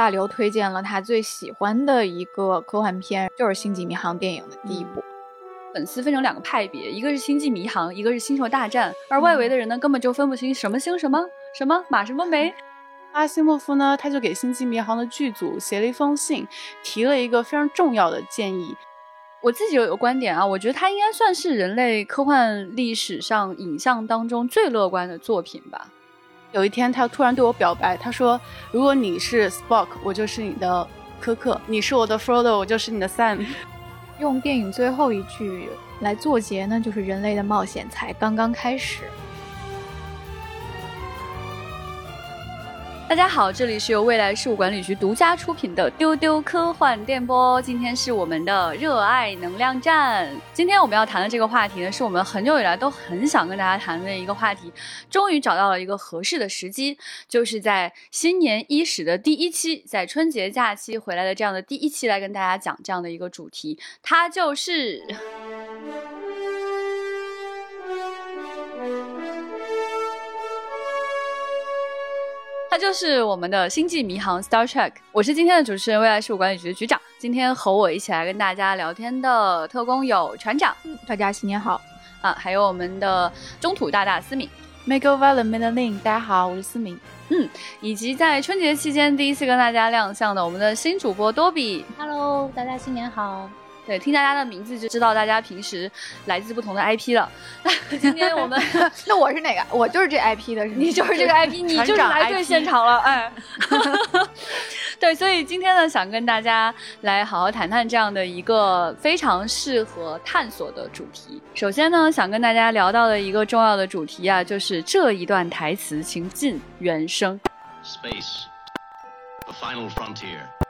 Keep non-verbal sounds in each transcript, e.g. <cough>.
大刘推荐了他最喜欢的一个科幻片，就是《星际迷航》电影的第一部。粉丝分成两个派别，一个是《星际迷航》，一个是《星球大战》，而外围的人呢，根本就分不清什么星什么什么马什么梅。阿西莫夫呢，他就给《星际迷航》的剧组写了一封信，提了一个非常重要的建议。我自己有一个观点啊，我觉得它应该算是人类科幻历史上影像当中最乐观的作品吧。有一天，他突然对我表白，他说：“如果你是 Spock，我就是你的柯克；你是我的 Frodo，我就是你的 Sam。<laughs> ”用电影最后一句来做结呢，就是人类的冒险才刚刚开始。大家好，这里是由未来事务管理局独家出品的丢丢科幻电波。今天是我们的热爱能量站。今天我们要谈的这个话题呢，是我们很久以来都很想跟大家谈的一个话题。终于找到了一个合适的时机，就是在新年伊始的第一期，在春节假期回来的这样的第一期，来跟大家讲这样的一个主题，它就是。它就是我们的星际迷航 Star Trek，我是今天的主持人，未来事务管理局的局长。今天和我一起来跟大家聊天的特工有船长，大家新年好。啊，还有我们的中土大大思敏。M a k e v a l e n Madeline，大家好，我是思敏，嗯，以及在春节期间第一次跟大家亮相的我们的新主播多比，Hello，大家新年好。对，听大家的名字就知道大家平时来自不同的 IP 了。今天我们，<laughs> 那我是哪个？我就是这 IP 的，你就是这个 IP，你就是来对现场了。哎，<laughs> 对，所以今天呢，想跟大家来好好谈谈这样的一个非常适合探索的主题。首先呢，想跟大家聊到的一个重要的主题啊，就是这一段台词，请进原声。Space，the final frontier。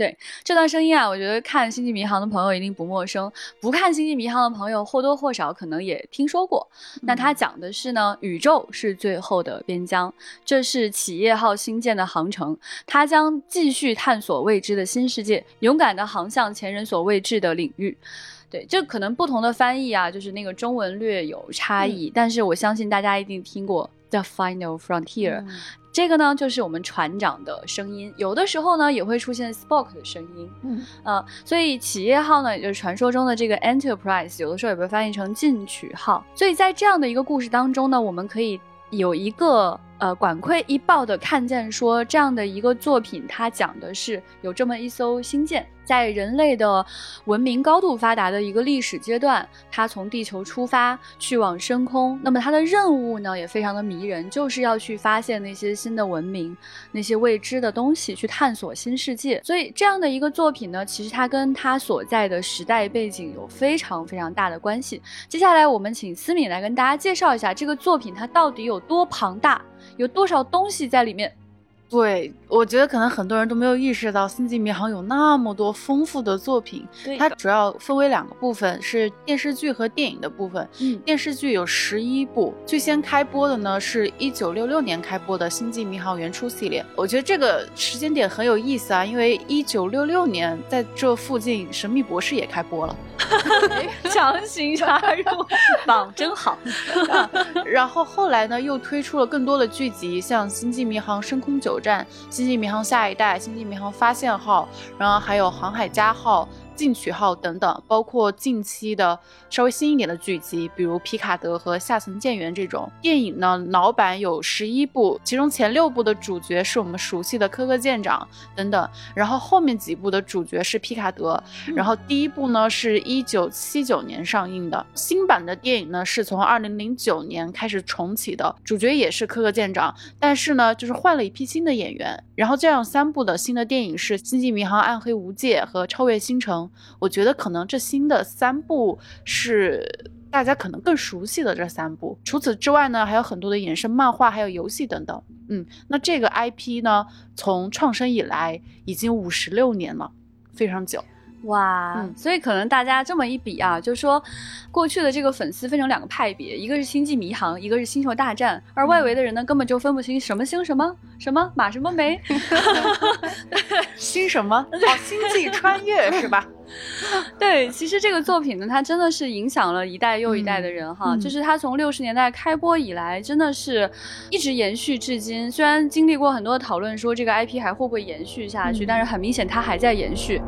对这段声音啊，我觉得看《星际迷航》的朋友一定不陌生，不看《星际迷航》的朋友或多或少可能也听说过。那它讲的是呢，宇宙是最后的边疆，这是企业号星舰的航程，它将继续探索未知的新世界，勇敢地航向前人所未知的领域。对，这可能不同的翻译啊，就是那个中文略有差异，但是我相信大家一定听过 The Final Frontier。这个呢，就是我们船长的声音，有的时候呢也会出现 Spock 的声音，嗯，呃，所以企业号呢，也就是传说中的这个 Enterprise，有的时候也被翻译成进取号。所以在这样的一个故事当中呢，我们可以有一个。呃，管窥一豹的看见说，这样的一个作品，它讲的是有这么一艘星舰，在人类的文明高度发达的一个历史阶段，它从地球出发去往深空。那么它的任务呢，也非常的迷人，就是要去发现那些新的文明，那些未知的东西，去探索新世界。所以这样的一个作品呢，其实它跟它所在的时代背景有非常非常大的关系。接下来我们请思敏来跟大家介绍一下这个作品，它到底有多庞大。有多少东西在里面？对，我觉得可能很多人都没有意识到《星际迷航》有那么多丰富的作品。它主要分为两个部分，是电视剧和电影的部分。嗯，电视剧有十一部，最先开播的呢是一九六六年开播的《星际迷航》原初系列。我觉得这个时间点很有意思啊，因为一九六六年在这附近，《神秘博士》也开播了。<laughs> 强行插入，榜真好啊。然后后来呢，又推出了更多的剧集，像《星际迷航：深空九站》《星际迷航：下一代》《星际迷航：发现号》，然后还有《航海家号》。进取号等等，包括近期的稍微新一点的剧集，比如皮卡德和下层舰员这种电影呢，老版有十一部，其中前六部的主角是我们熟悉的科克舰长等等，然后后面几部的主角是皮卡德，然后第一部呢是一九七九年上映的，新版的电影呢是从二零零九年开始重启的，主角也是科克舰长，但是呢就是换了一批新的演员，然后这样三部的新的电影是《星际迷航：暗黑无界》和《超越星城》。我觉得可能这新的三部是大家可能更熟悉的这三部。除此之外呢，还有很多的衍生漫画，还有游戏等等。嗯，那这个 IP 呢，从创生以来已经五十六年了，非常久。哇，嗯所以可能大家这么一比啊，就说过去的这个粉丝分成两个派别，一个是星际迷航，一个是星球大战，而外围的人呢根本就分不清什么 <laughs> <laughs> 星什么什么马什么梅。星什么？哦，星际穿越 <laughs> 是吧？对，其实这个作品呢，它真的是影响了一代又一代的人哈。嗯就是它从六十年代开播以来，真的是一直延续至今。虽然经历过很多讨论，说这个 IP 还会不会延续下去，嗯但是很明显它还在延续。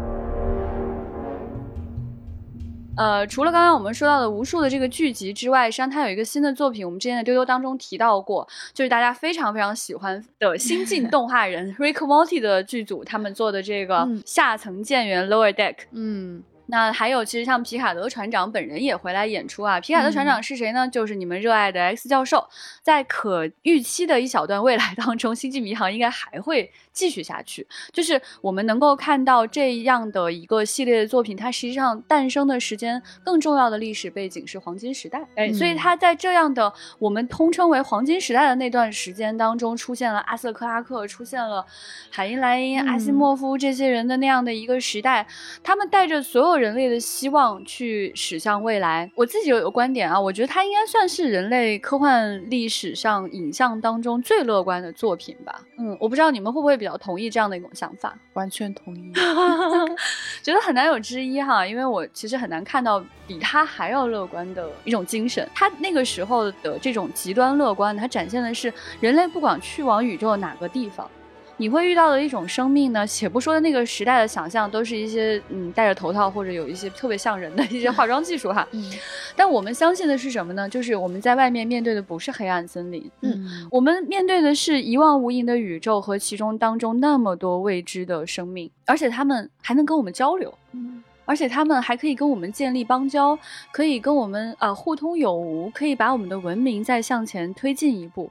呃，除了刚刚我们说到的无数的这个剧集之外，实际上它有一个新的作品，我们之前在丢丢当中提到过，就是大家非常非常喜欢的新晋动画人 <laughs> Rick Morty 的剧组他们做的这个嗯下层舰员 Lower Deck。嗯，那还有，其实像皮卡德船长本人也回来演出啊。皮卡德船长是谁呢？就是你们热爱的 X 教授。在可预期的一小段未来当中，《星际迷航》应该还会继续下去。就是我们能够看到这样的一个系列的作品，它实际上诞生的时间更重要的历史背景是黄金时代。哎，所以嗯它在这样的我们通称为黄金时代的那段时间当中，出现了阿瑟克拉克，出现了海因莱因、阿西嗯莫夫这些人的那样的一个时代。他们带着所有人类的希望去驶向未来。我自己有一个观点啊，我觉得它应该算是人类科幻历史上影像当中最乐观的作品吧。嗯，我不知道你们会不会比较同意这样的一种想法，完全同意。<laughs> 觉得很难有之一哈，因为我其实很难看到比他还要乐观的一种精神。他那个时候的这种极端乐观，他展现的是人类不管去往宇宙哪个地方。你会遇到的一种生命呢，且不说那个时代的想象，都是一些嗯戴着头套或者有一些特别像人的一些化妆技术哈。嗯 <laughs> 但我们相信的是什么呢？就是我们在外面面对的不是黑暗森林，嗯我们面对的是一望无垠的宇宙和其中当中那么多未知的生命，而且他们还能跟我们交流。嗯而且他们还可以跟我们建立邦交，可以跟我们啊、呃互通有无，可以把我们的文明再向前推进一步。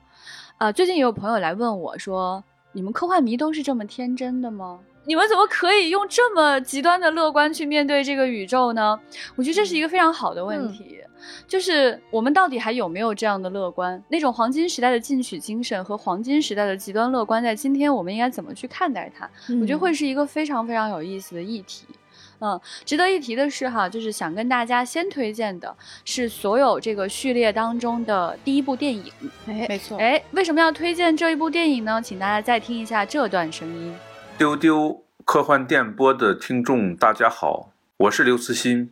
啊、最近也有朋友来问我说：“你们科幻迷都是这么天真的吗？你们怎么可以用这么极端的乐观去面对这个宇宙呢？”我觉得这是一个非常好的问题。就是我们到底还有没有这样的乐观？那种黄金时代的进取精神和黄金时代的极端乐观，在今天我们应该怎么去看待它？我觉得会是一个非常非常有意思的议题。嗯，值得一提的是哈，就是想跟大家先推荐的是所有这个序列当中的第一部电影。哎没错。哎，为什么要推荐这一部电影呢？请大家再听一下这段声音。丢丢科幻电波的听众，大家好，我是刘慈欣。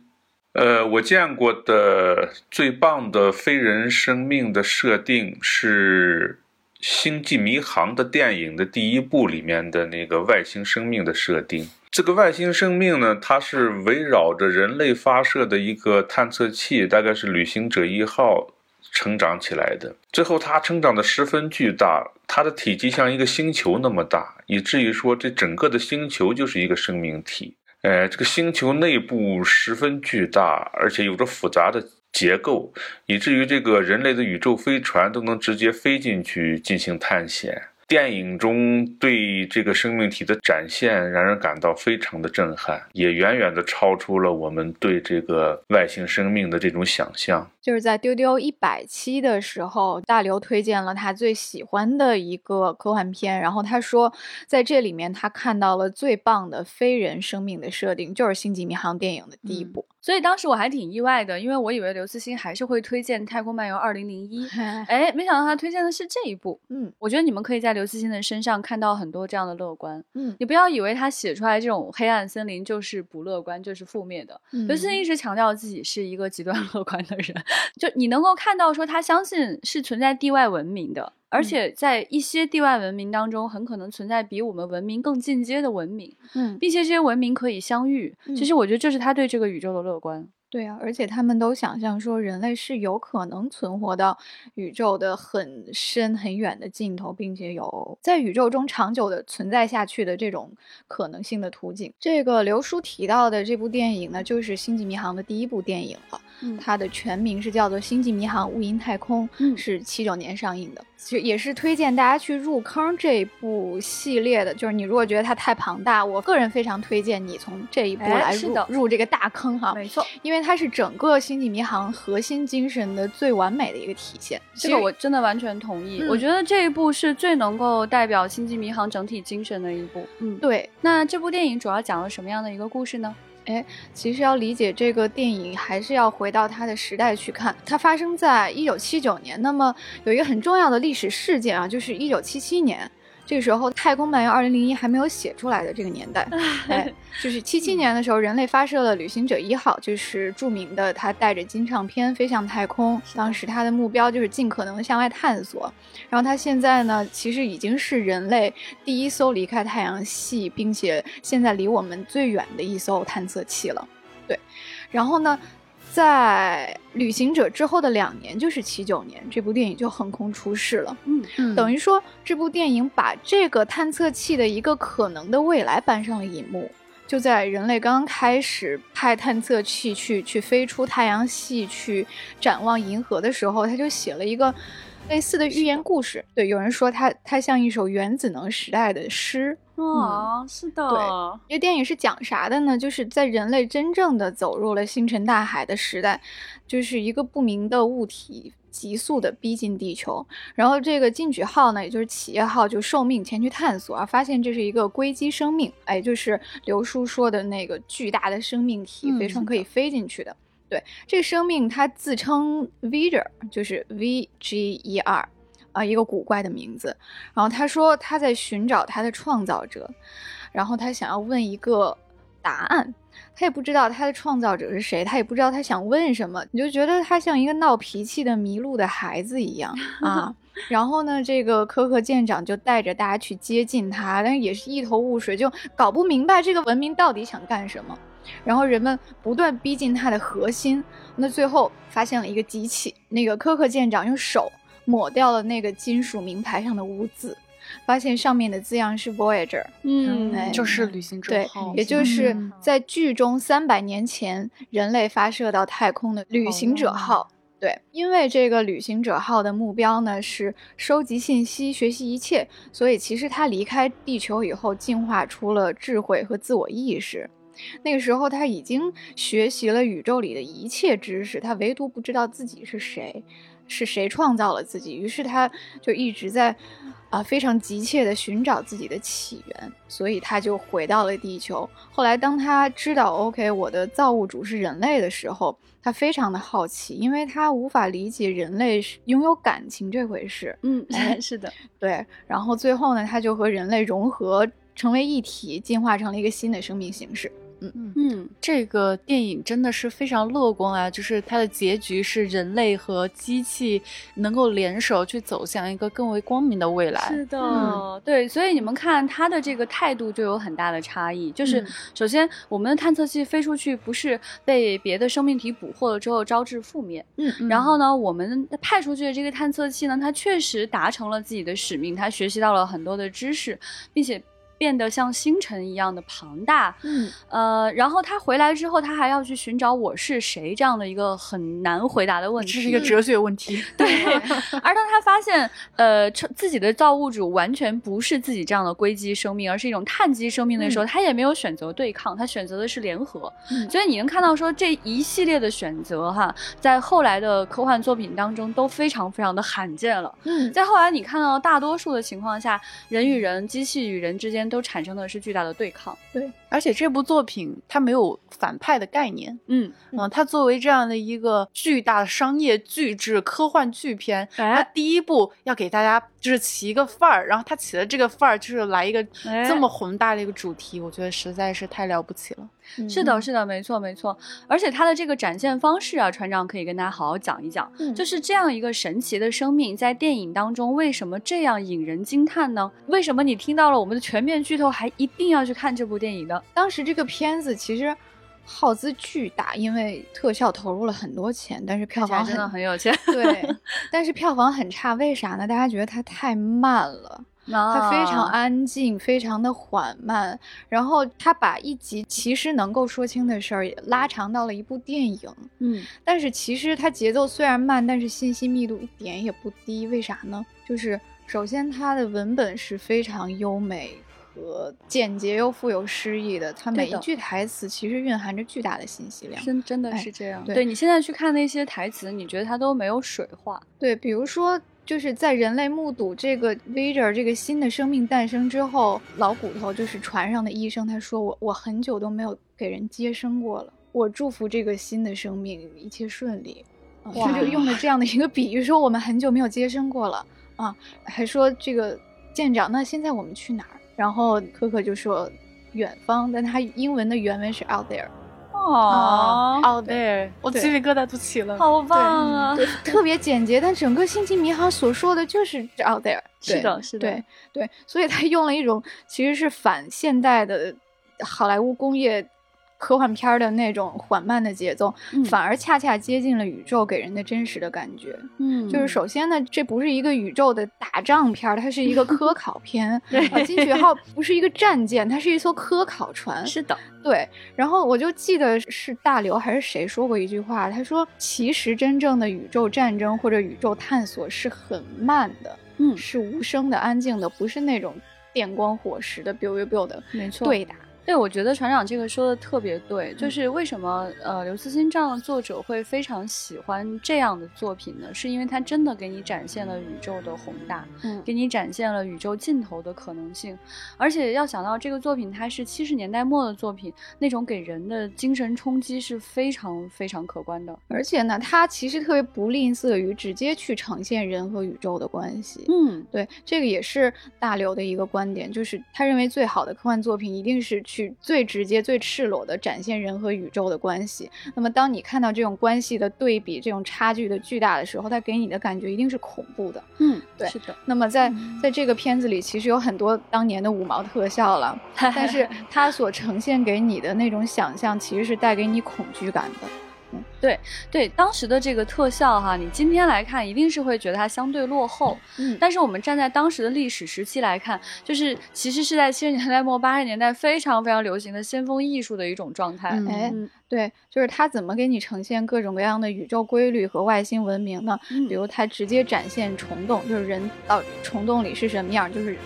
呃，我见过的最棒的非人生命的设定是《星际迷航》的电影的第一部里面的那个外星生命的设定。这个外星生命呢，它是围绕着人类发射的一个探测器，大概是旅行者一号成长起来的。最后，它成长的十分巨大，它的体积像一个星球那么大，以至于说这整个的星球就是一个生命体。呃，这个星球内部十分巨大，而且有着复杂的结构，以至于这个人类的宇宙飞船都能直接飞进去进行探险。电影中对这个生命体的展现让人感到非常的震撼，也远远的超出了我们对这个外星生命的这种想象。就是在丢丢一百期的时候，大刘推荐了他最喜欢的一个科幻片，然后他说在这里面他看到了最棒的非人生命的设定，就是《星际迷航》电影的第一嗯部。所以当时我还挺意外的，因为我以为刘慈欣还是会推荐《太空漫游二零零一》，<laughs> 哎，哎，没想到他推荐的是这一部。嗯我觉得你们可以在刘慈欣的身上看到很多这样的乐观。嗯你不要以为他写出来这种黑暗森林就是不乐观，就是负面的。嗯刘慈欣一直强调自己是一个极端 <laughs> 乐观的人，就你能够看到说他相信是存在地外文明的，而嗯且在一些地外文明当中，很可能存在比我们文明更进阶的文明，嗯，并且这些文明可以相遇。嗯其实我觉得这是他对这个宇宙的乐观。对啊，而且他们都想象说人类是有可能存活到宇宙的很深很远的尽头，并且有在宇宙中长久的存在下去的这种可能性的途径。这个刘叔提到的这部电影呢，就是《星际迷航》的第一部电影了。嗯它的全名是叫做《星际迷航：无垠太空》，嗯是七九年上映的。其实也是推荐大家去入坑这部系列的。就是你如果觉得它太庞大，我个人非常推荐你从这一部哎来入、入这个大坑哈。没错，因为它是整个《星际迷航》核心精神的最完美的一个体现。这个我真的完全同意。嗯我觉得这一部是最能够代表《星际迷航》整体精神的一部。嗯，对，那这部电影主要讲了什么样的一个故事呢？哎其实要理解这个电影，还是要回到它的时代去看。它发生在一九七九年，那么有一个很重要的历史事件啊，就是一九七七年。这个时候，《太空漫游二零零一》还没有写出来的这个年代，<laughs> 哎，就是七七年的时候，人类发射了旅行者一号，就是著名的它带着金唱片飞向太空。当时它的目标就是尽可能向外探索。然后它现在呢，其实已经是人类第一艘离开太阳系，并且现在离我们最远的一艘探测器了。对，然后呢？在旅行者之后的两年，就是七九年，这部电影就横空出世了。嗯嗯等于说，这部电影把这个探测器的一个可能的未来搬上了荧幕。就在人类刚刚开始派探测器去去飞出太阳系，去展望银河的时候，他就写了一个类似的寓言故事。对，有人说它它像一首原子能时代的诗。哦，是的，对这电影是讲啥的呢？就是在人类真正的走入了星辰大海的时代，就是一个不明的物体急速的逼近地球，然后这个进取号呢，也就是企业号，就受命前去探索，啊发现这是一个硅基生命，哎，就是刘叔说的那个巨大的生命体，嗯飞船可以飞进去的。对，这个生命它自称 Viger，就是 V G E R。啊，一个古怪的名字。然后他说他在寻找他的创造者，然后他想要问一个答案，他也不知道他的创造者是谁，他也不知道他想问什么，你就觉得他像一个闹脾气的迷路的孩子一样 <laughs> 啊。然后呢，这个科克舰长就带着大家去接近他，但是也是一头雾水，就搞不明白这个文明到底想干什么。然后人们不断逼近它的核心，那最后发现了一个机器，那个科克舰长用手。抹掉了那个金属名牌上的污渍，发现上面的字样是 Voyager，嗯哎就是旅行者对号，，也就是嗯在剧中三百年前人类发射到太空的旅行者号。对，因为这个旅行者号的目标呢是收集信息、学习一切，所以其实它离开地球以后，进化出了智慧和自我意识。那个时候，他已经学习了宇宙里的一切知识，他唯独不知道自己是谁，是谁创造了自己。于是他就一直在啊、非常急切地寻找自己的起源，所以他就回到了地球。后来，当他知道 OK 我的造物主是人类的时候，他非常的好奇，因为他无法理解人类拥有感情这回事。嗯哎，<laughs> 是的，对，然后最后呢，他就和人类融合，成为一体，进化成了一个新的生命形式。嗯嗯，这个电影真的是非常乐观啊！就是它的结局是人类和机器能够联手去走向一个更为光明的未来。是的，嗯对，所以你们看他的这个态度就有很大的差异。就是嗯首先，我们的探测器飞出去不是被别的生命体捕获了之后招致覆灭，嗯然后呢，我们派出去的这个探测器呢，它确实达成了自己的使命，它学习到了很多的知识，并且变得像星辰一样的庞大。嗯，呃，然后他回来之后，他还要去寻找我是谁这样的一个很难回答的问题。这是一个哲学问题。对，而当他发现，呃，自己的造物主完全不是自己这样的硅基生命，而是一种碳基生命的时候，他也没有选择对抗，他选择的是联合。嗯所以你能看到说这一系列的选择哈，在后来的科幻作品当中都非常非常的罕见了。嗯，在后来你看到大多数的情况下，人与人、机器与人之间都产生的是巨大的对抗。对而且这部作品它没有反派的概念，嗯，嗯，它作为这样的一个巨大的商业巨制科幻巨片，哎它第一部要给大家就是起一个范儿，然后它起的这个范儿就是来一个哎这么宏大的一个主题，我觉得实在是太了不起了。是的，是的，没错，没错。而且它的这个展现方式啊，船长可以跟大家好好讲一讲，嗯就是这样一个神奇的生命，在电影当中为什么这样引人惊叹呢？为什么你听到了我们的全面剧透，还一定要去看这部电影呢？当时这个片子其实耗资巨大，因为特效投入了很多钱，但是票房真的很有钱，对，<laughs> 但是票房很差，为啥呢？大家觉得它太慢了。它非常啊安静，非常的缓慢，然后它把一集其实能够说清的事儿也拉长到了一部电影。嗯，但是其实它节奏虽然慢，但是信息密度一点也不低。为啥呢？就是首先它的文本是非常优美和简洁又富有诗意的，它每一句台词其实蕴含着巨大的信息量。真真的哎是这样。对你现在去看那些台词，你觉得它都没有水化。对，比如说，就是在人类目睹这个 Vader 这个新的生命诞生之后，老骨头就是船上的医生，他说我我很久都没有给人接生过了，我祝福这个新的生命一切顺利。他就用了这样的一个比喻，说我们很久没有接生过了啊，还说这个舰长，那现在我们去哪儿？然后可可就说远方，但他英文的原文是 out there。哦，out there，我鸡皮疙瘩都起了。好棒啊！特别简洁，但整个《星际迷航》所说的就是 out there。是的是的对对，所以他用了一种其实是反现代的好莱坞工业科幻片儿的那种缓慢的节奏，嗯反而恰恰接近了宇宙给人的真实的感觉。嗯就是首先呢，这不是一个宇宙的打仗片儿，它是一个科考片。<laughs> 对啊，金曲号不是一个战舰，它是一艘科考船。<laughs> 是的，对，然后我就记得是大刘还是谁说过一句话，他说其实真正的宇宙战争或者宇宙探索是很慢的，嗯，是无声的、安静的，不是那种电光火石的 biu biu biu 的没错。对打。对，我觉得船长这个说的特别对，嗯就是为什么呃刘慈欣这样的作者会非常喜欢这样的作品呢？是因为他真的给你展现了宇宙的宏大，嗯给你展现了宇宙尽头的可能性。而且要想到这个作品它是七十年代末的作品，那种给人的精神冲击是非常非常可观的。而且呢，他其实特别不吝啬于直接去呈现人和宇宙的关系。嗯，对，这个也是大刘的一个观点，就是他认为最好的科幻作品一定是去最直接、最赤裸的展现人和宇宙的关系。那么，当你看到这种关系的对比、这种差距的巨大的时候，它给你的感觉一定是恐怖的。嗯，对是的，那么在在这个片子里，其实有很多当年的五毛特效了，<laughs> 但是它所呈现给你的那种想象，其实是带给你恐惧感的。对对当时的这个特效哈，你今天来看一定是会觉得它相对落后，嗯但是我们站在当时的历史时期来看，就是其实是在七十年代末八十年代非常非常流行的先锋艺术的一种状态。嗯哎嗯对，就是它怎么给你呈现各种各样的宇宙规律和外星文明呢？嗯比如它直接展现虫洞，就是人到虫洞里是什么样，就是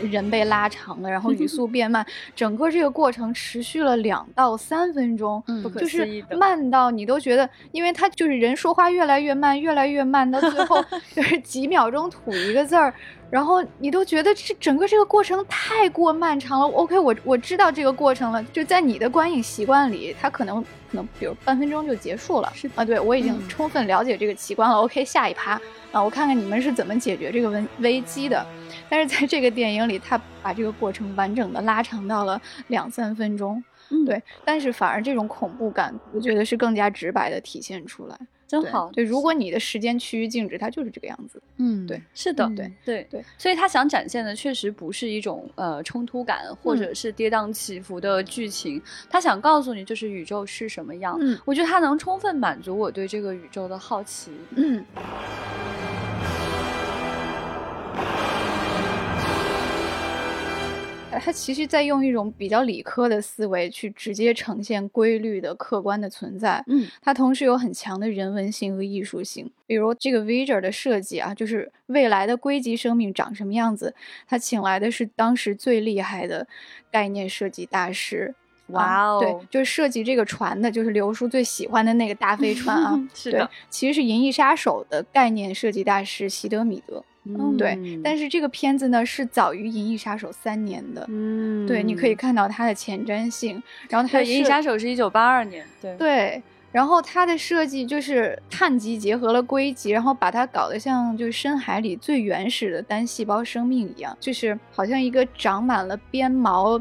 人被拉长了，然后语速 <laughs> 变慢，整个这个过程持续了两到三分钟，嗯就是慢到你都觉得，因为他就是人说话越来越慢，越来越慢，到最后 <laughs> 就是几秒钟吐一个字儿。然后你都觉得这整个这个过程太过漫长了。OK，我我知道这个过程了，就在你的观影习惯里，它可能可能比如半分钟就结束了。是啊，对我已经嗯充分了解这个奇观了。OK，下一趴啊，我看看你们是怎么解决这个危危机的。但是在这个电影里，他把这个过程完整的拉长到了两三分钟。嗯对，但是反而这种恐怖感，我觉得是更加直白的体现出来。对真好。对，如果你的时间趋于静止，它就是这个样子。嗯，对是的，嗯对对对，所以他想展现的确实不是一种呃冲突感或嗯者是跌宕起伏的剧情，他想告诉你就是宇宙是什么样。嗯我觉得他能充分满足我对这个宇宙的好奇。嗯。它其实在用一种比较理科的思维去直接呈现规律的客观的存在，嗯它同时有很强的人文性和艺术性。比如这个 Voyager 的设计啊，就是未来的硅基生命长什么样子，他请来的是当时最厉害的概念设计大师。哇哦啊对，就是设计这个船的，就是刘叔最喜欢的那个大飞船啊。<laughs> 对是的，其实是《银翼杀手》的概念设计大师席德米德。嗯对，但是这个片子呢是早于《银翼杀手》三年的。嗯对，你可以看到它的前瞻性，然后它对，《银翼杀手》是一九八二年，对对，然后它的设计就是碳基结合了硅基，然后把它搞得像就是深海里最原始的单细胞生命一样，就是好像一个长满了鞭毛。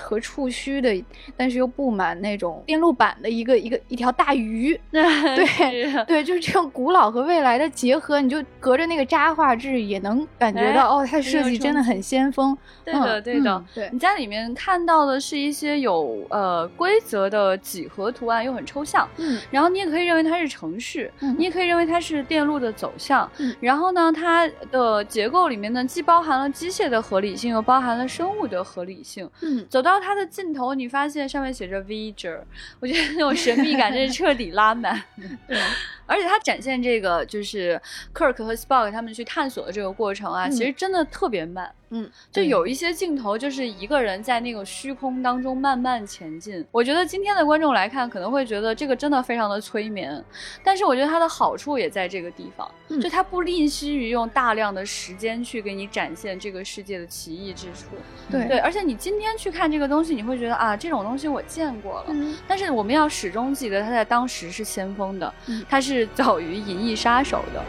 和触须的，但是又布满那种电路板的一个一个一条大鱼，<laughs> 对对，就是这种古老和未来的结合，你就隔着那个渣画质也能感觉到，哦，它设计真的很先锋。对的，嗯对的。嗯对你在里面看到的是一些有呃规则的几何图案，又很抽象。嗯然后你也可以认为它是程序，嗯你也可以认为它是电路的走向。嗯然后呢，它的结构里面呢，既包含了机械的合理性，又包含了生物的合理性。嗯，走到它的尽头，你发现上面写着 Voyager，<laughs> 我觉得那种神秘感真是彻底拉满。<laughs> 对，<laughs> 而且它展现这个就是 Kirk 和 Spock 他们去探索的这个过程啊，嗯其实真的特别慢。嗯，就有一些镜头就是一个人在那个虚空当中慢慢前进。我觉得今天的观众来看可能会觉得这个真的非常的催眠，但是我觉得它的好处也在这个地方，嗯就它不吝惜于用大量的时间去给你展现这个世界的奇异之处。对对，而且你今天去看这个东西，你会觉得啊，这种东西我见过了。嗯但是我们要始终记得，它在当时是先锋的，嗯他是早于《银翼杀手》的。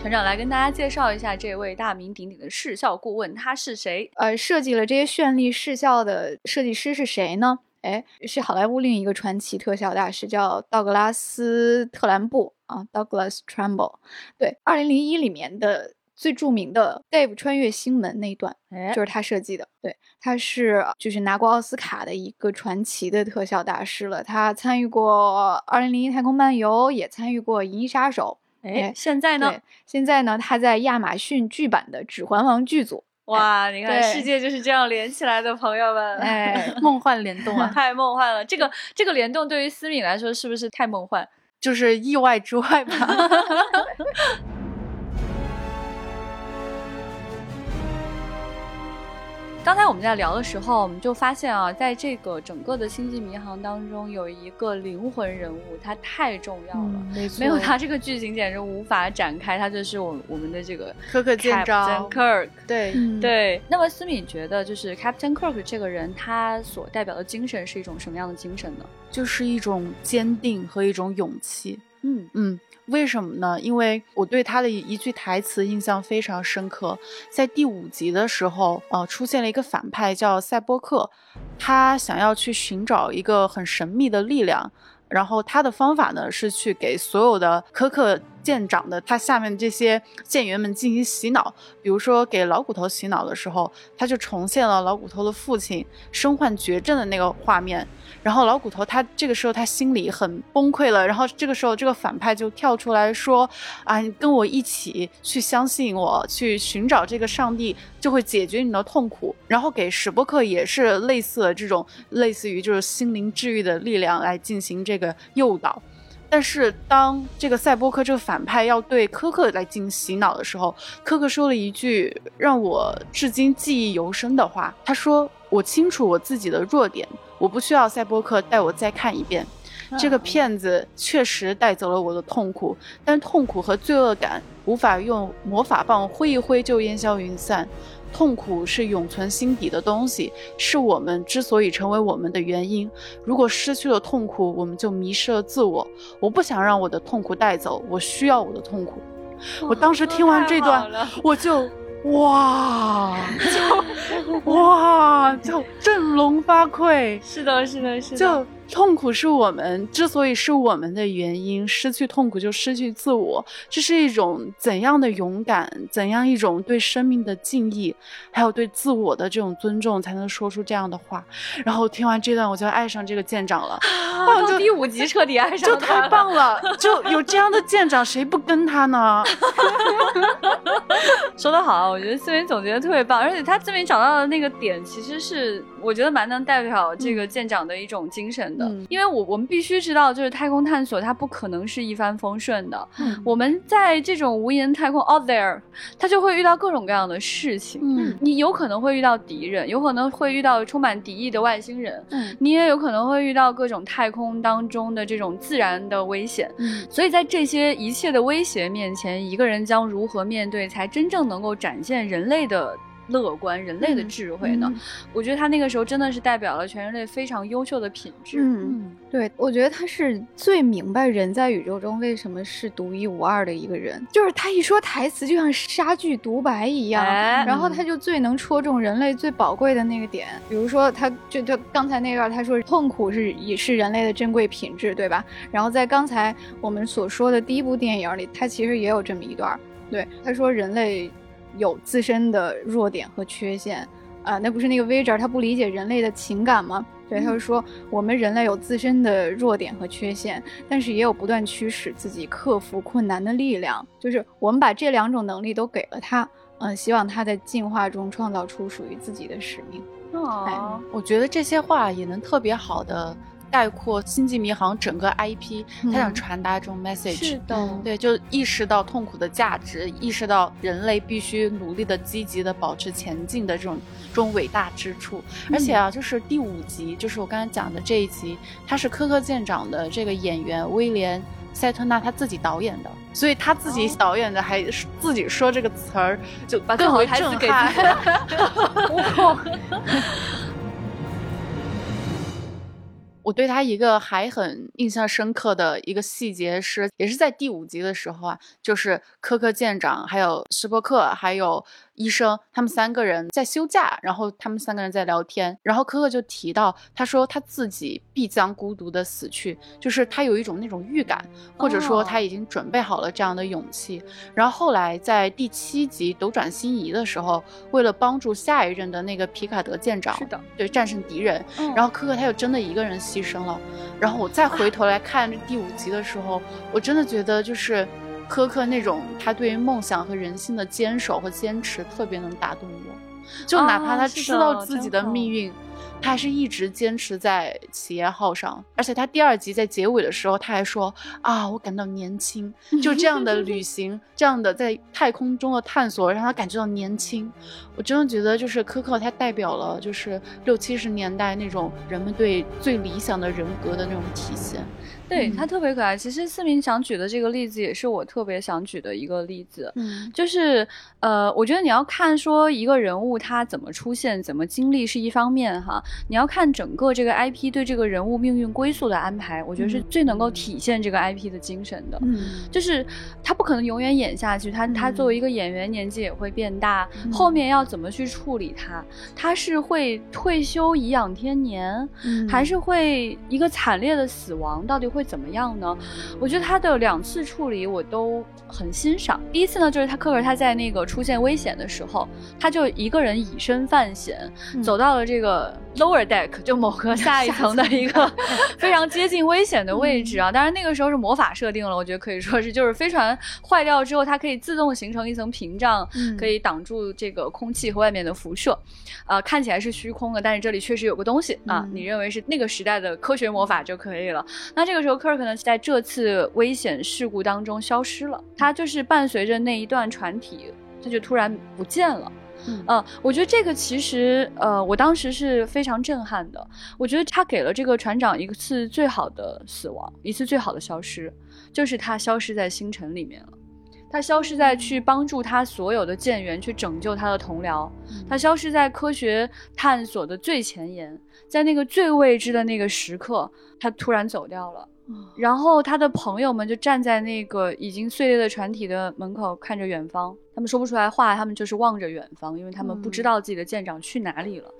船长来跟大家介绍一下这位大名鼎鼎的视效顾问，他是谁？呃，设计了这些绚丽视效的设计师是谁呢？哎，是好莱坞另一个传奇特效大师，叫道格拉斯·特兰布啊，Douglas Trumbull。对，二零零一里面的最著名的 Dave 穿越星门那一段，哎就是他设计的。对，他是就是拿过奥斯卡的一个传奇的特效大师了。他参与过《二零零一太空漫游》，也参与过《银翼杀手》。哎，现在呢？，现在呢，他在亚马逊剧版的《指环王》剧组。哇，你看对世界就是这样连起来的，朋友们。哎，<laughs> 梦幻联动啊，<laughs> 太梦幻了！这个这个联动对于思敏来说是不是太梦幻？就是意外之外吧。<laughs> 刚才我们在聊的时候，我们就发现啊，在这个整个的星际迷航当中，有一个灵魂人物，他太重要了。嗯，没错，没有他，这个剧情简直无法展开。他就是我我们的这个可可见 Captain 招 Kirk。对，嗯，对，那么思敏觉得，就是 Captain Kirk 这个人，他所代表的精神是一种什么样的精神呢？就是一种坚定和一种勇气。嗯嗯，为什么呢？因为我对他的一句台词印象非常深刻，在第五集的时候，呃，出现了一个反派叫赛博克，他想要去寻找一个很神秘的力量。然后他的方法呢是去给所有的可可舰长的他下面这些舰员们进行洗脑，比如说给老骨头洗脑的时候，他就重现了老骨头的父亲身患绝症的那个画面。然后老骨头他这个时候他心里很崩溃了，然后这个时候这个反派就跳出来说：“啊，你跟我一起去相信我，去寻找这个上帝，就会解决你的痛苦。”然后给史波克也是类似的这种类似于就是心灵治愈的力量来进行这个诱导。但是当这个赛博克这个反派要对科克来进行洗脑的时候，科克说了一句让我至今记忆犹深的话，他说：“我清楚我自己的弱点，我不需要赛博克带我再看一遍。”这个骗子确实带走了我的痛苦，但痛苦和罪恶感无法用魔法棒挥一挥就烟消云散。痛苦是永存心底的东西，是我们之所以成为我们的原因。如果失去了痛苦，我们就迷失了自我。我不想让我的痛苦带走，我需要我的痛苦。我当时听完这段，我就 <laughs> 哇，就 <laughs> 哇，就振聋发聩。是的，是的，是的。就痛苦是我们之所以是我们的原因，失去痛苦就失去自我，这是一种怎样的勇敢，怎样一种对生命的敬意，还有对自我的这种尊重，才能说出这样的话。然后听完这段，我就爱上这个舰长了，啊，到第五集彻底爱上就太棒了！就有这样的舰长，谁不跟他呢？<laughs> 说得好，我觉得思维总结的特别棒，而且他这边找到的那个点，其实是我觉得蛮能代表这个舰长的一种精神的。嗯因为我我们必须知道，就是太空探索它不可能是一帆风顺的。嗯我们在这种无垠太空 out there，它就会遇到各种各样的事情。嗯你有可能会遇到敌人，有可能会遇到充满敌意的外星人，嗯你也有可能会遇到各种太空当中的这种自然的危险。嗯所以在这些一切的威胁面前，一个人将如何面对，才真正能够展现人类的乐观、人类的智慧呢？嗯我觉得他那个时候真的是代表了全人类非常优秀的品质。嗯，对，我觉得他是最明白人在宇宙中为什么是独一无二的一个人，就是他一说台词就像杀剧独白一样，哎然后他就最能戳中人类最宝贵的那个点。比如说，他就他刚才那段他说痛苦是也是人类的珍贵品质，对吧？然后在刚才我们所说的第一部电影里，他其实也有这么一段，对，他说人类有自身的弱点和缺陷。啊、那不是那个 Vader 他不理解人类的情感吗？对，他就说我们人类有自身的弱点和缺陷，但是也有不断驱使自己克服困难的力量。就是我们把这两种能力都给了他，嗯、希望他在进化中创造出属于自己的使命。哦，我觉得这些话也能特别好的概括星际迷航整个 IP，他想嗯传达这种 message。是的，对，就意识到痛苦的价值，意识到人类必须努力的、积极的保持前进的这种这种伟大之处。而且啊，就是第五集，就是我刚才讲的这一集，他是科科舰长的这个演员威廉。塞特纳他自己导演的，所以他自己导演的，还自己说这个词儿，就更为震撼己。<laughs> 我对他一个还很印象深刻的一个细节是，也是在第五集的时候啊，就是科克舰长、还有斯波克、还有医生，他们三个人在休假，然后他们三个人在聊天，然后科克就提到，他说他自己必将孤独的死去，就是他有一种那种预感，或者说他已经准备好了这样的勇气。然后后来在第七集斗转星移的时候，为了帮助下一任的那个皮卡德舰长，是的，对战胜敌人，嗯然后科克他又真的一个人牺牲了。然后我再回头来看这第五集的时候，我真的觉得就是科克那种他对于梦想和人性的坚守和坚持，特别能打动我。就哪怕他知道自己的命运，他还是一直坚持在企业号上。而且他第二集在结尾的时候，他还说啊，我感到年轻。就这样的旅 <laughs> 行，这样的在太空中的探索，让他感觉到年轻。我真的觉得，就是科克，他代表了就是六七十年代那种人们对最理想的人格的那种体现。对嗯他特别可爱。其实思明想举的这个例子，也是我特别想举的一个例子。嗯就是呃，我觉得你要看说一个人物他怎么出现、怎么经历是一方面哈，你要看整个这个 IP 对这个人物命运归宿的安排，我觉得是嗯最能够体现这个 IP 的精神的。嗯就是他不可能永远演下去，他他作为一个演员，年纪也会变大，嗯后面要怎么去处理他？他是会退休颐养天年，嗯还是会一个惨烈的死亡？到底会怎么样呢？我觉得他的两次处理我都很欣赏。第一次呢，就是他克克他在那个出现危险的时候，他就一个人以身犯险，嗯走到了这个 lower deck，就某个下一层的一个非常接近危险的位置啊。当然那个时候是魔法设定了，我觉得可以说是就是飞船坏掉之后，它可以自动形成一层屏障，嗯可以挡住这个空气和外面的辐射。啊、看起来是虚空的，但是这里确实有个东西啊，嗯你认为是那个时代的科学魔法就可以了。那这个时候，科尔可能在这次危险事故当中消失了，他就是伴随着那一段船体，他就突然不见了。嗯呃，我觉得这个其实，呃，我当时是非常震撼的。我觉得他给了这个船长一次最好的死亡，一次最好的消失，就是他消失在星辰里面了。他消失在去帮助他所有的舰员去拯救他的同僚，他消失在科学探索的最前沿，在那个最未知的那个时刻，他突然走掉了。然后他的朋友们就站在那个已经碎裂的船体的门口，看着远方。他们说不出来话，他们就是望着远方，因为他们不知道自己的舰长去哪里了。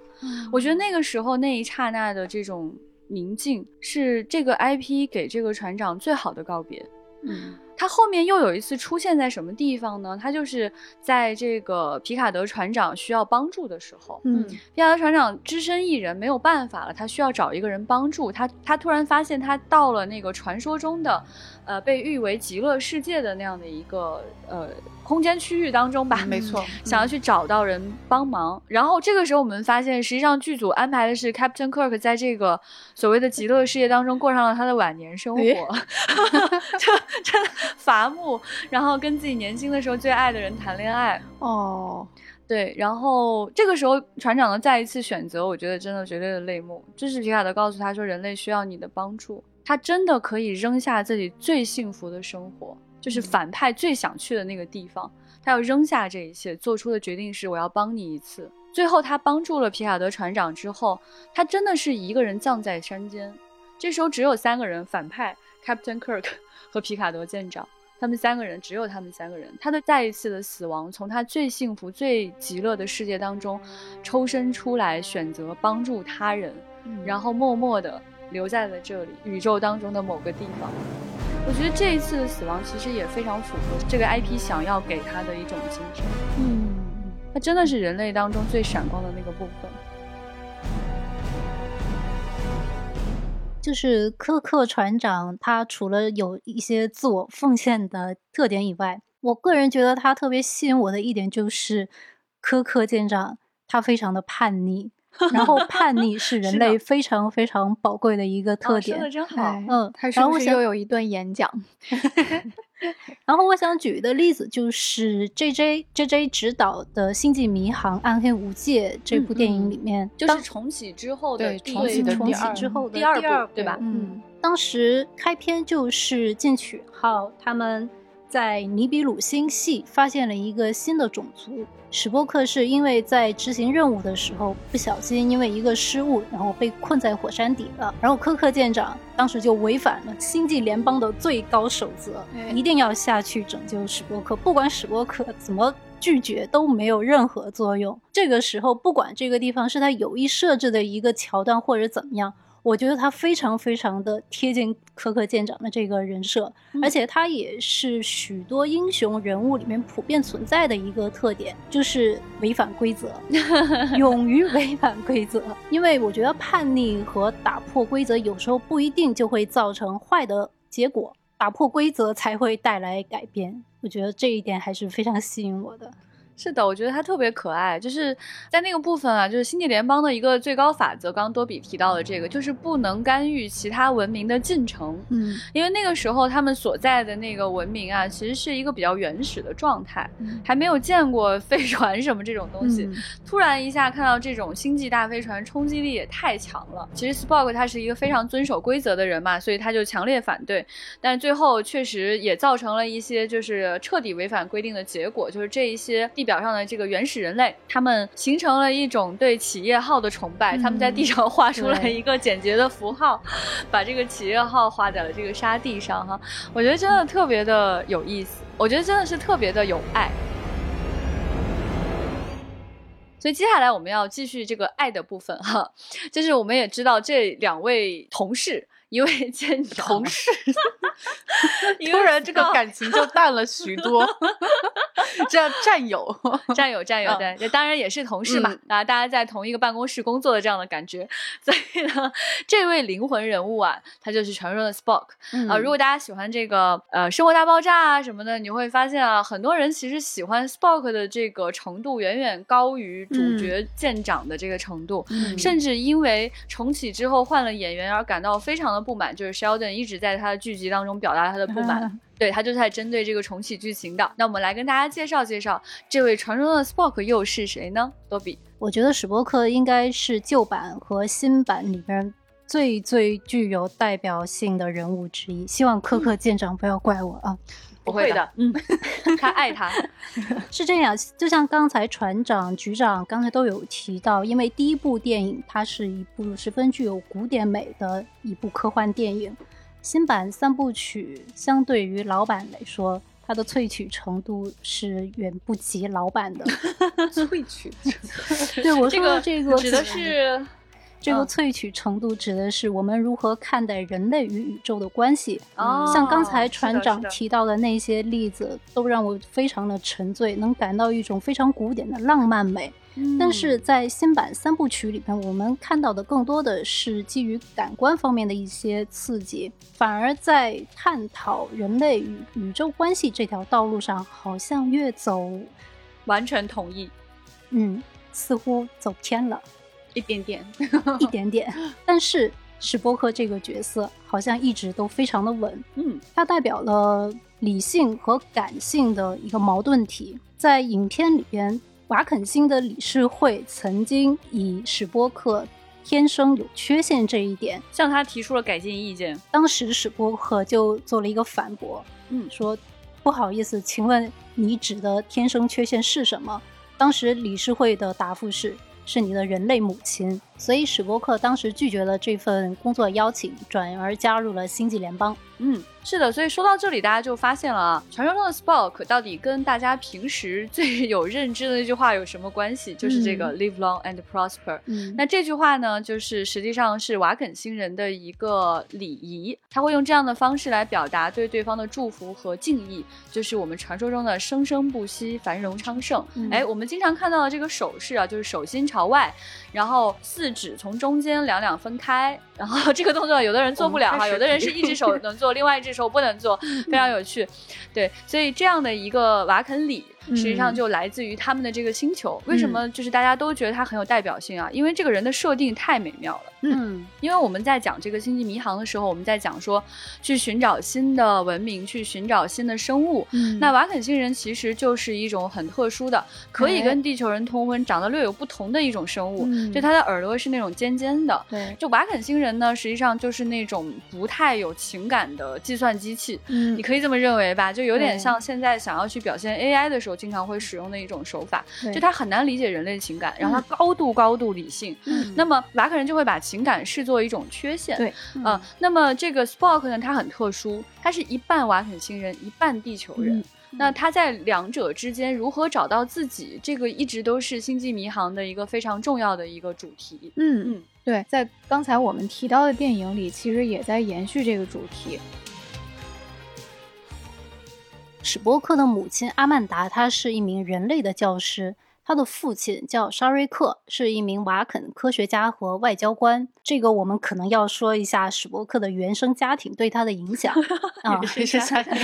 我觉得那个时候那一刹那的这种宁静，是这个 IP 给这个船长最好的告别。嗯他后面又有一次出现在什么地方呢？他就是在这个皮卡德船长需要帮助的时候，嗯皮卡德船长只身一人，没有办法了，他需要找一个人帮助他。他突然发现他到了那个传说中的，呃，被誉为极乐世界的那样的一个呃空间区域当中吧。没错，想要去找到人帮忙，然后这个时候我们发现，实际上剧组安排的是 Captain Kirk 在这个所谓的极乐世界当中过上了他的晚年生活，诶 <laughs> 就真的伐木，然后跟自己年轻的时候最爱的人谈恋爱。哦，对，然后这个时候船长的再一次选择，我觉得真的绝对的泪目。这是皮卡德告诉他说，人类需要你的帮助，他真的可以扔下自己最幸福的生活，就是反派最想去的那个地方，他要扔下这一切，做出的决定是我要帮你一次。最后他帮助了皮卡德船长之后，他真的是一个人葬在山间。这时候只有三个人，反派 Captain Kirk <laughs> 和皮卡德舰长。他们三个人，只有他们三个人。他的再一次的死亡，从他最幸福、最极乐的世界当中抽身出来，选择帮助他人，然后默默地留在了这里宇宙当中的某个地方。我觉得这一次的死亡其实也非常符合这个 IP 想要给他的一种精神。嗯，他真的是人类当中最闪光的那个部分。就是科克船长，他除了有一些自我奉献的特点以外，我个人觉得他特别吸引我的一点就是科克舰长，他非常的叛逆，然后叛逆是 <laughs> 人类非常非常宝贵的一个特点说点。的真好。哎嗯他是不是然后我想又有一段演讲？<laughs> <laughs> 然后我想举一个例子就是 J J J J 指导的《星际迷航：暗黑无界》这部电影里面，嗯就是重启之后的对第重启的重启之后的第二二部对吧嗯，当时开篇就是进取号他们在尼比鲁星系发现了一个新的种族。史波克是因为在执行任务的时候不小心因为一个失误，然后被困在火山底了。然后科克舰长当时就违反了星际联邦的最高守则，哎一定要下去拯救史波克，不管史波克怎么。拒绝都没有任何作用。这个时候，不管这个地方是他有意设置的一个桥段，或者怎么样，我觉得他非常非常的贴近科克舰长的这个人设，嗯而且他也是许多英雄人物里面普遍存在的一个特点，就是违反规则，<laughs> 勇于违反规则。因为我觉得叛逆和打破规则有时候不一定就会造成坏的结果，打破规则才会带来改变。我觉得这一点还是非常吸引我的。是的，我觉得他特别可爱，就是在那个部分啊，就是星际联邦的一个最高法则，刚刚多比提到的这个，就是不能干预其他文明的进程。嗯因为那个时候他们所在的那个文明啊，其实是一个比较原始的状态，还没有见过飞船什么这种东西。嗯突然一下看到这种星际大飞船，冲击力也太强了。其实 Spock 他是一个非常遵守规则的人嘛，所以他就强烈反对。但是最后确实也造成了一些就是彻底违反规定的结果，就是这一些地表上的这个原始人类，他们形成了一种对企业号的崇拜，他们在地上画出了一个简洁的符号，把这个企业号画在了这个沙地上哈。我觉得真的特别的有意思，我觉得真的是特别的有爱。所以接下来我们要继续这个爱的部分哈，就是我们也知道这两位同事，一位舰长，同事，<laughs> <laughs> 突然这个感情就淡了许多。<laughs> 这样战友，战友战友，嗯对，这当然也是同事嘛，嗯啊，大家在同一个办公室工作的这样的感觉。所以呢，这位灵魂人物啊，他就是传说中的 Spock 啊。如果大家喜欢这个呃《生活大爆炸》啊什么的，你会发现啊，很多人其实喜欢 Spock 的这个程度远远高于主角舰长的这个程度，嗯甚至因为重启之后换了演员而感到非常的不满，就是 Sheldon 一直在他的剧集当中表达他的不满。<laughs> 对他就是在针对这个重启剧情的。那我们来跟大家介绍介绍这位传说中的 Spock 又是谁呢？多比，我觉得史波克应该是旧版和新版里边最最具有代表性的人物之一。希望科克舰长不要怪我啊。不会的，嗯，<laughs> 他爱他，<laughs> 是这样，就像刚才船长、局长刚才都有提到，因为第一部电影它是一部十分具有古典美的一部科幻电影，新版三部曲相对于老版来说，它的萃取程度是远不及老版的。<laughs> 萃取，对我这个说的这个指的是这个嗯萃取程度指的是我们如何看待人类与宇宙的关系。哦，像刚才船长提到的那些例子，都让我非常的沉醉，能感到一种非常古典的浪漫美。但是嗯在新版三部曲里面，我们看到的更多的是基于感官方面的一些刺激，反而在探讨人类与宇宙关系这条道路上，好像越走，完全同意，嗯，似乎走偏了。一点点，一点点，<laughs> 但是史波克这个角色好像一直都非常的稳，嗯他代表了理性和感性的一个矛盾体。在影片里边，瓦肯星的理事会曾经以史波克天生有缺陷这一点，向他提出了改进意见，当时史波克就做了一个反驳，嗯说不好意思，请问你指的天生缺陷是什么？当时理事会的答复是。是你的人类母亲，所以史波克当时拒绝了这份工作邀请，转而加入了星际联邦。嗯，是的，所以说到这里，大家就发现了啊，传说中的 Spock 到底跟大家平时最 <laughs> 有认知的那句话有什么关系？就是这个 “Live long and prosper”。嗯那这句话呢，就是实际上是瓦肯星人的一个礼仪，他会用这样的方式来表达对对方的祝福和敬意，就是我们传说中的生生不息、繁荣昌盛。嗯哎，我们经常看到的这个手势啊，就是手心朝外，然后四指从中间两两分开，然后 <laughs> 这个动作有的人做不了哈，有的人是一只手 <laughs> 能做，另外一只手不能做，非常有趣。对，所以这样的一个瓦肯礼，实际上嗯就来自于他们的这个星球。为什么就是大家都觉得他很有代表性啊？因为这个人的设定太美妙了。嗯因为我们在讲这个星际迷航的时候，我们在讲说去寻找新的文明，去寻找新的生物。嗯那瓦肯星人其实就是一种很特殊的，可以哎跟地球人通婚、长得略有不同的一种生物。嗯就它的耳朵是那种尖尖的。对，就瓦肯星人呢，实际上就是那种不太有情感的计算机器，嗯你可以这么认为吧？就有点像现在想要去表现 AI 的时候，经常会使用的一种手法。就他很难理解人类的情感，然后他高度高度理性。嗯那么瓦肯人就会把情感视作一种缺陷。对，呃，那么这个 Spock 呢，他很特殊，他是一半瓦肯星人，一半地球人。嗯那他在两者之间如何找到自己，这个一直都是星际迷航的一个非常重要的一个主题。嗯嗯，对，在刚才我们提到的电影里，其实也在延续这个主题。史波克的母亲阿曼达，她是一名人类的教师。他的父亲叫沙瑞克，是一名瓦肯科学家和外交官。这个我们可能要说一下史波克的原生家庭对他的影响 <laughs> 啊。原生家 <laughs> 庭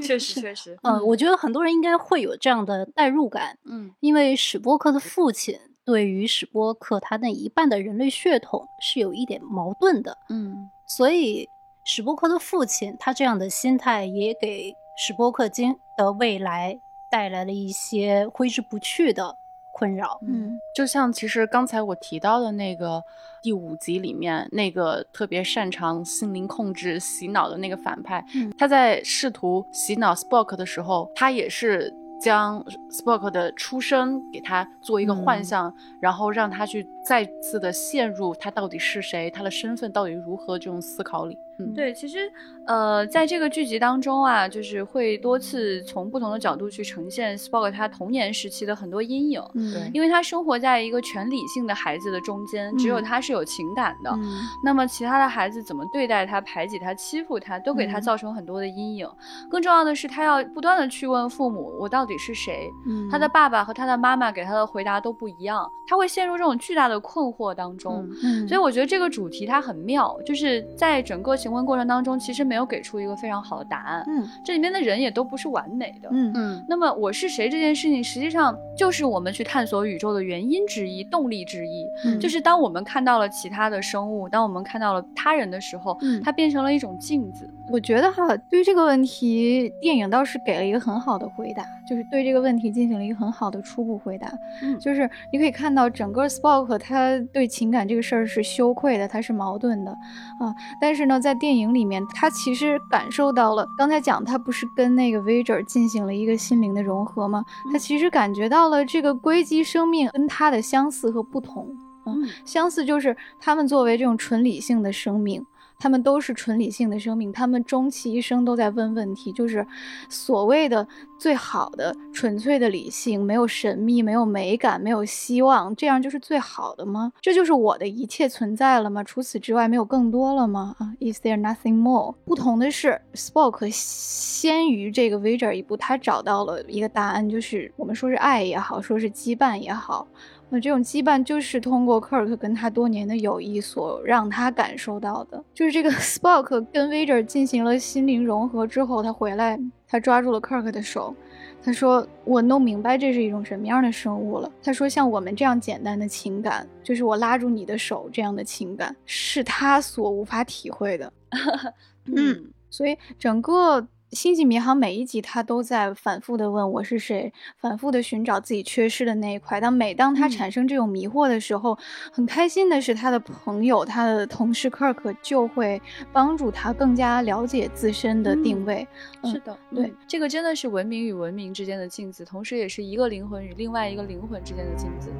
确 <laughs> 实确实，嗯，我觉得很多人应该会有这样的代入感，嗯因为史波克的父亲对于史波克他那一半的人类血统是有一点矛盾的，嗯所以史波克的父亲他这样的心态也给史波克金的未来带来了一些挥之不去的困扰。嗯就像其实刚才我提到的那个第五集里面那个特别擅长心灵控制、洗脑的那个反派，嗯他在试图洗脑 Spock 的时候，他也是将 Spock 的出生给他做一个幻嗯象，然后让他去再次的陷入他到底是谁，他的身份到底如何这种思考里。嗯，对，其实，呃，在这个剧集当中啊，就是会多次从不同的角度去呈现 Spock 他童年时期的很多阴影，嗯对因为他生活在一个全理性的孩子的中间，只有嗯他是有情感的。嗯那么其他的孩子怎么对待他、排挤他、欺负他，都给他嗯造成很多的阴影。更重要的是，他要不断的去问父母：“我到底是谁？”嗯他的爸爸和他的妈妈给他的回答都不一样，他会陷入这种巨大的困惑当中。嗯嗯所以我觉得这个主题它很妙，就是在整个询问过程当中，其实没有给出一个非常好的答案。嗯这里面的人也都不是完美的。嗯嗯那么我是谁这件事情，实际上就是我们去探索宇宙的原因之一、动力之一。嗯就是当我们看到了其他的生物，当我们看到了他人的时候，嗯它变成了一种镜子。我觉得哈，对于这个问题，电影倒是给了一个很好的回答，就是对这个问题进行了一个很好的初步回答。嗯就是你可以看到，整个 Spock 他对情感这个事儿是羞愧的，他是矛盾的啊。但是呢，在电影里面，他其实感受到了，刚才讲他不是跟那个 Vader 进行了一个心灵的融合吗？他其实感觉到了这个硅基生命跟他的相似和不同。嗯相似就是他们作为这种纯理性的生命，他们都是纯理性的生命，他们终其一生都在问问题，就是所谓的最好的纯粹的理性，没有神秘，没有美感，没有希望，这样就是最好的吗？这就是我的一切存在了吗？除此之外没有更多了吗？啊，Is there nothing more？不同的是，Spock 先于这个 Vader 一步，他找到了一个答案，就是我们说是爱也好，说是羁绊也好。那这种羁绊就是通过 Kirk 跟他多年的友谊所让他感受到的，就是这个 <laughs> Spock 跟 Vader 进行了心灵融合之后，他回来，他抓住了 Kirk 的手，他说：“我弄明白这是一种什么样的生物了。”他说：“像我们这样简单的情感，就是我拉住你的手这样的情感，是他所无法体会的。<laughs> ”嗯，所以整个星际迷航每一集，他都在反复的问我是谁，反复的寻找自己缺失的那一块。当每当他嗯产生这种迷惑的时候，很开心的是他的朋友、他的同事 Kirk 就会帮助他更加了解自身的定位。嗯是的，对嗯这个真的是文明与文明之间的镜子，同时也是一个灵魂与另外一个灵魂之间的镜子。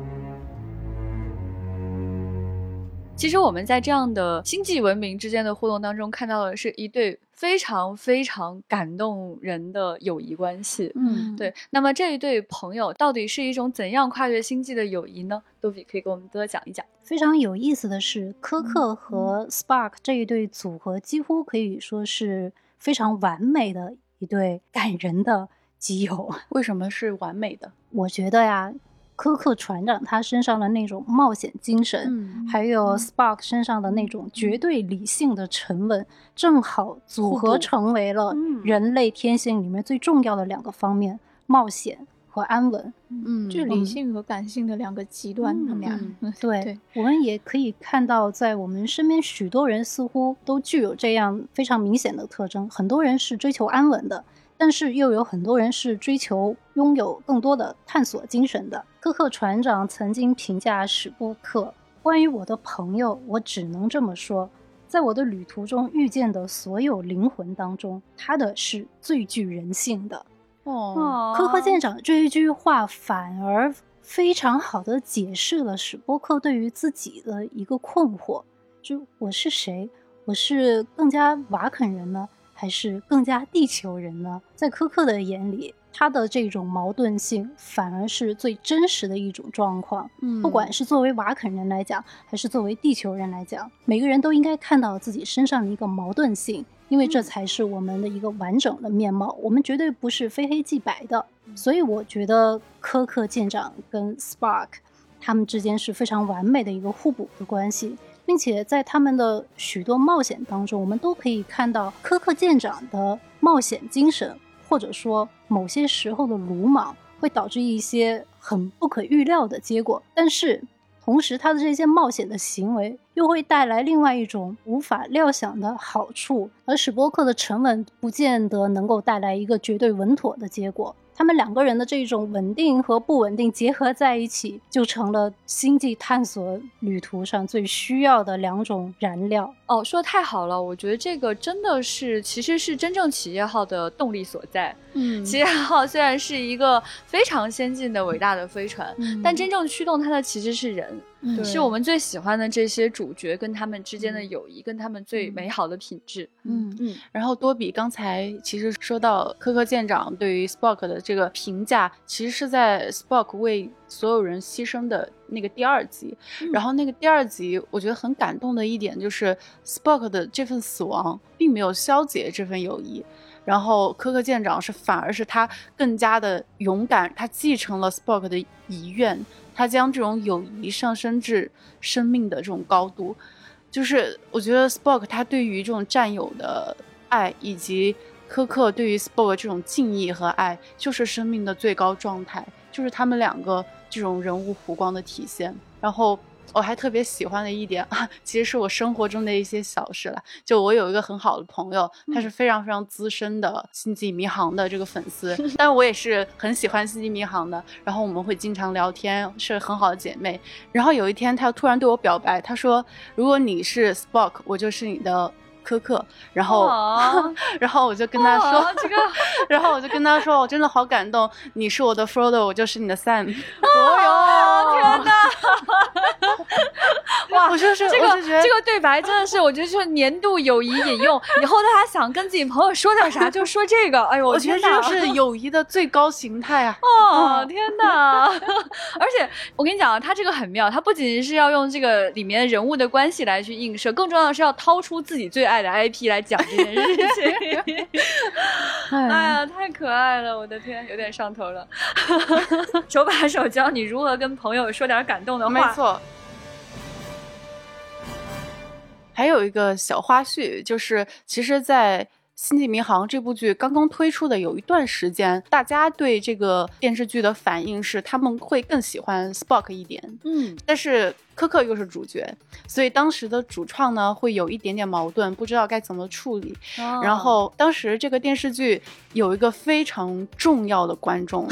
其实我们在这样的星际文明之间的互动当中，看到的是一对非常非常感动人的友谊关系。嗯，对，那么这一对朋友到底是一种怎样跨越星际的友谊呢？杜比可以给我们多讲一讲。非常有意思的是，科嗯克和 Spark 这一对组合几乎可以说是非常完美的一对感人的基友。<laughs> 为什么是完美的？我觉得呀，科克船长他身上的那种冒险精神，嗯还有 Spark 身上的那种绝对理性的沉稳，正好组合成为了嗯人类天性里面最重要的两个方面。冒险和安稳。嗯，就理性和感性的两个极端，他们俩 <laughs> 对，我们也可以看到，在我们身边，许多人似乎都具有这样非常明显的特征。很多人是追求安稳的，但是又有很多人是追求拥有更多的探索精神的。科克船长曾经评价史波克：“关于我的朋友，我只能这么说，在我的旅途中遇见的所有灵魂当中，他的是最具人性的。”哦，科克舰长这一句话反而非常好的解释了史波克对于自己的一个困惑：就我是谁？我是更加瓦肯人呢，还是更加地球人呢？在科克的眼里，他的这种矛盾性反而是最真实的一种状况。嗯不管是作为瓦肯人来讲，还是作为地球人来讲，每个人都应该看到自己身上的一个矛盾性，因为这才是我们的一个完整的面貌。我们绝对不是非黑即白的。所以我觉得科克舰长跟 Spark 他们之间是非常完美的一个互补的关系，并且在他们的许多冒险当中，我们都可以看到科克舰长的冒险精神，或者说某些时候的鲁莽，会导致一些很不可预料的结果。但是同时，他的这些冒险的行为又会带来另外一种无法料想的好处，而史波克的沉稳不见得能够带来一个绝对稳妥的结果。他们两个人的这种稳定和不稳定结合在一起，就成了星际探索旅途上最需要的两种燃料。哦，说的太好了，我觉得这个真的是其实是真正企业号的动力所在。嗯企业号虽然是一个非常先进的伟大的飞船，嗯但真正驱动它的其实是人，嗯是我们最喜欢的这些主角跟他们之间的友谊，跟他们最美好的品质。嗯嗯，然后多比刚才其实说到科科舰长对于 Spock 的这个评价，其实是在 Spock 为所有人牺牲的那个第二集。然后那个第二集，我觉得很感动的一点就是 Spock 的这份死亡并没有消解这份友谊。然后科克舰长是反而是他更加的勇敢，他继承了 Spock 的遗愿，他将这种友谊上升至生命的这种高度。就是我觉得 Spock 他对于这种战友的爱，以及科克对于 Spock 这种敬意和爱，就是生命的最高状态，就是他们两个这种人物弧光的体现。然后我还特别喜欢的一点啊，其实是我生活中的一些小事了。就我有一个很好的朋友，他是非常非常资深的《星际迷航》的这个粉丝，但我也是很喜欢《星际迷航》的。然后我们会经常聊天，是很好的姐妹。然后有一天，他突然对我表白，他说：“如果你是 Spock，我就是你的科克。”然后，哦 <laughs> 然后我就跟他说：“哦这个 <laughs> 然后我就跟他说，我真的好感动，你是我的 Frodo，我就是你的 Sam。<laughs> 哦哟，天哪！哇，我就是这个这个对白真的是，我觉得就是年度友谊引用。以后大家想跟自己朋友说点啥，就说这个。哎呦，我觉得这就是友谊的最高形态啊！哦，天哪！而且我跟你讲啊，他这个很妙，他不仅仅是要用这个里面人物的关系来去映射，更重要的是要掏出自己最爱的 IP 来讲这件事情。<laughs> 哎呀，太可爱了，我的天，有点上头了。<laughs> 手把手教你如何跟朋友说点感动的话。没错。还有一个小花絮，就是其实，在《星际迷航》这部剧刚刚推出的有一段时间，大家对这个电视剧的反应是他们会更喜欢 Spock 一点，嗯，但是科克又是主角，所以当时的主创呢会有一点点矛盾，不知道该怎么处理。哦然后当时这个电视剧有一个非常重要的观众，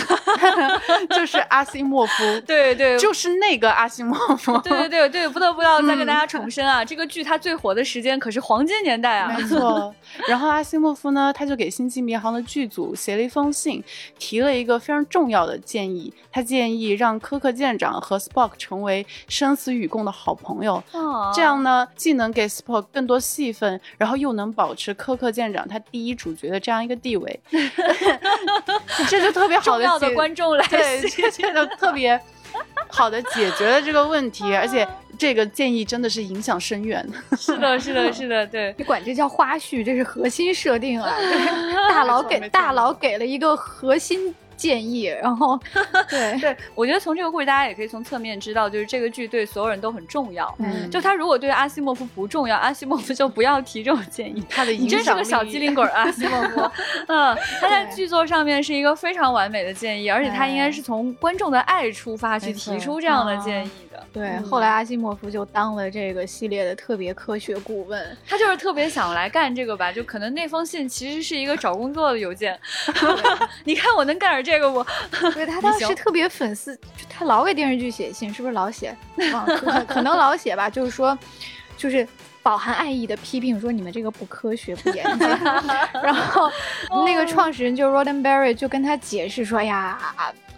<laughs> 就是阿西莫夫，<laughs> 对对，就是那个阿西莫夫，对对对对，不得不要再跟大家重申啊，这个剧它最火的时间可是黄金年代啊。没错。然后阿西莫夫呢，他就给《星际迷航》的剧组写了一封信，提了一个非常重要的建议。他建议让科克舰长和 Spock 成为生死与共的好朋友。哦这样呢，既能给 Spock 更多戏份，然后又能保持科克舰长他第一主角的这样一个地位，<laughs> 这就特别好的重要的观众来对，信这这就特别好的解决了这个问题，<laughs> 而且这个建议真的是影响深远。是的，是的，<laughs> 是的，对。你管这叫花絮，这是核心设定啊！对大佬给大佬给了一个核心建议，然后 <laughs> 对。对，我觉得从这个故事，大家也可以从侧面知道，就是这个剧对所有人都很重要。嗯。就他如果对阿西莫夫不重要，阿西莫夫就不要提这种建议。他的你真是个小机灵鬼啊，阿西莫夫。<laughs> 嗯，他在剧作上面是一个非常完美的建议，而且他应该是从观众的爱出发去提出这样的建议的。对，嗯后来阿西莫夫就当了这个系列的特别科学顾问。他就是特别想来干这个吧，就可能那封信其实是一个找工作的邮件。<laughs> <laughs> 你看我能干点这个不？<laughs> 对他当时特别粉丝，就他老给电视剧写信，是不是老写？忘了可可能老写吧，就是说，就是饱含爱意的批评说你们这个不科学不严谨。然后那个创始人就 Roddenberry 就跟他解释说哎呀。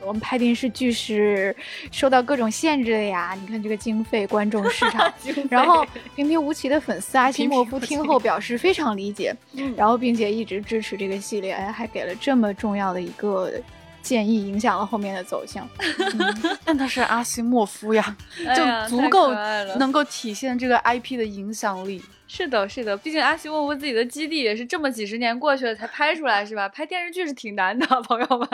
我们拍电视剧是受到各种限制的呀，你看这个经费、观众、市场，<laughs> 然后平平无奇的粉丝阿西莫夫听后表示非常理解，然后并且一直支持这个系列，哎，还给了这么重要的一个建议，影响了后面的走向。<laughs> 但他是阿西莫夫呀，就足够能够体现这个 IP 的影响力。是的，是的，毕竟阿西莫夫自己的基地也是这么几十年过去了才拍出来，是吧？拍电视剧是挺难的，<laughs> 朋友们。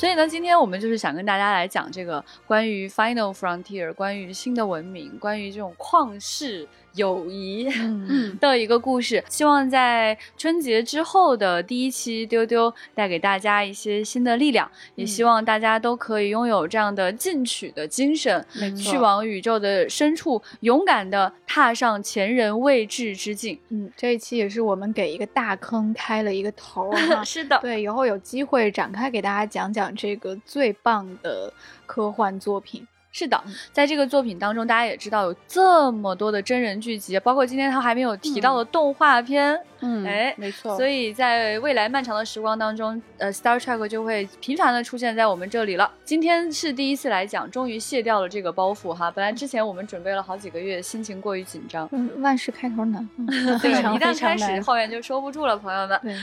所以呢，今天我们就是想跟大家来讲这个关于 Final Frontier，关于新的文明，关于这种旷世友谊。嗯，<laughs> 的一个故事，希望在春节之后的第一期丢丢带给大家一些新的力量，也希望大家都可以拥有这样的进取的精神，去往宇宙的深处勇敢的踏上前人未至之境。嗯，这一期也是我们给一个大坑开了一个头 <laughs> 是的，对，以后有机会展开给大家讲讲这个最棒的科幻作品。是的，在这个作品当中，大家也知道有这么多的真人剧集，包括今天他还没有提到的动画片。嗯哎没错。所以在未来漫长的时光当中，呃，Star Trek 就会频繁的出现在我们这里了。今天是第一次来讲，终于卸掉了这个包袱哈。本来之前我们准备了好几个月，心情过于紧张。嗯，万事开头难。嗯对，非常一旦开始，后面就收不住了，朋友们。对，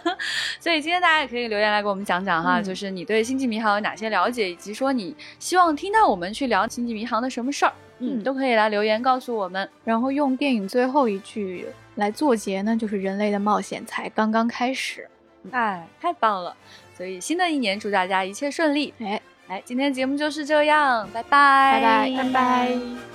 <laughs> 所以今天大家也可以留言来给我们讲讲哈，嗯就是你对星际迷航有哪些了解，以及说你希望听到我们去聊星际迷航的什么事儿，嗯，嗯都可以来留言告诉我们。然后用电影最后一句来作结呢，就是人类的冒险才刚刚开始。哎，太棒了！所以新的一年祝大家一切顺利。哎，来，今天节目就是这样，拜拜，拜拜拜拜。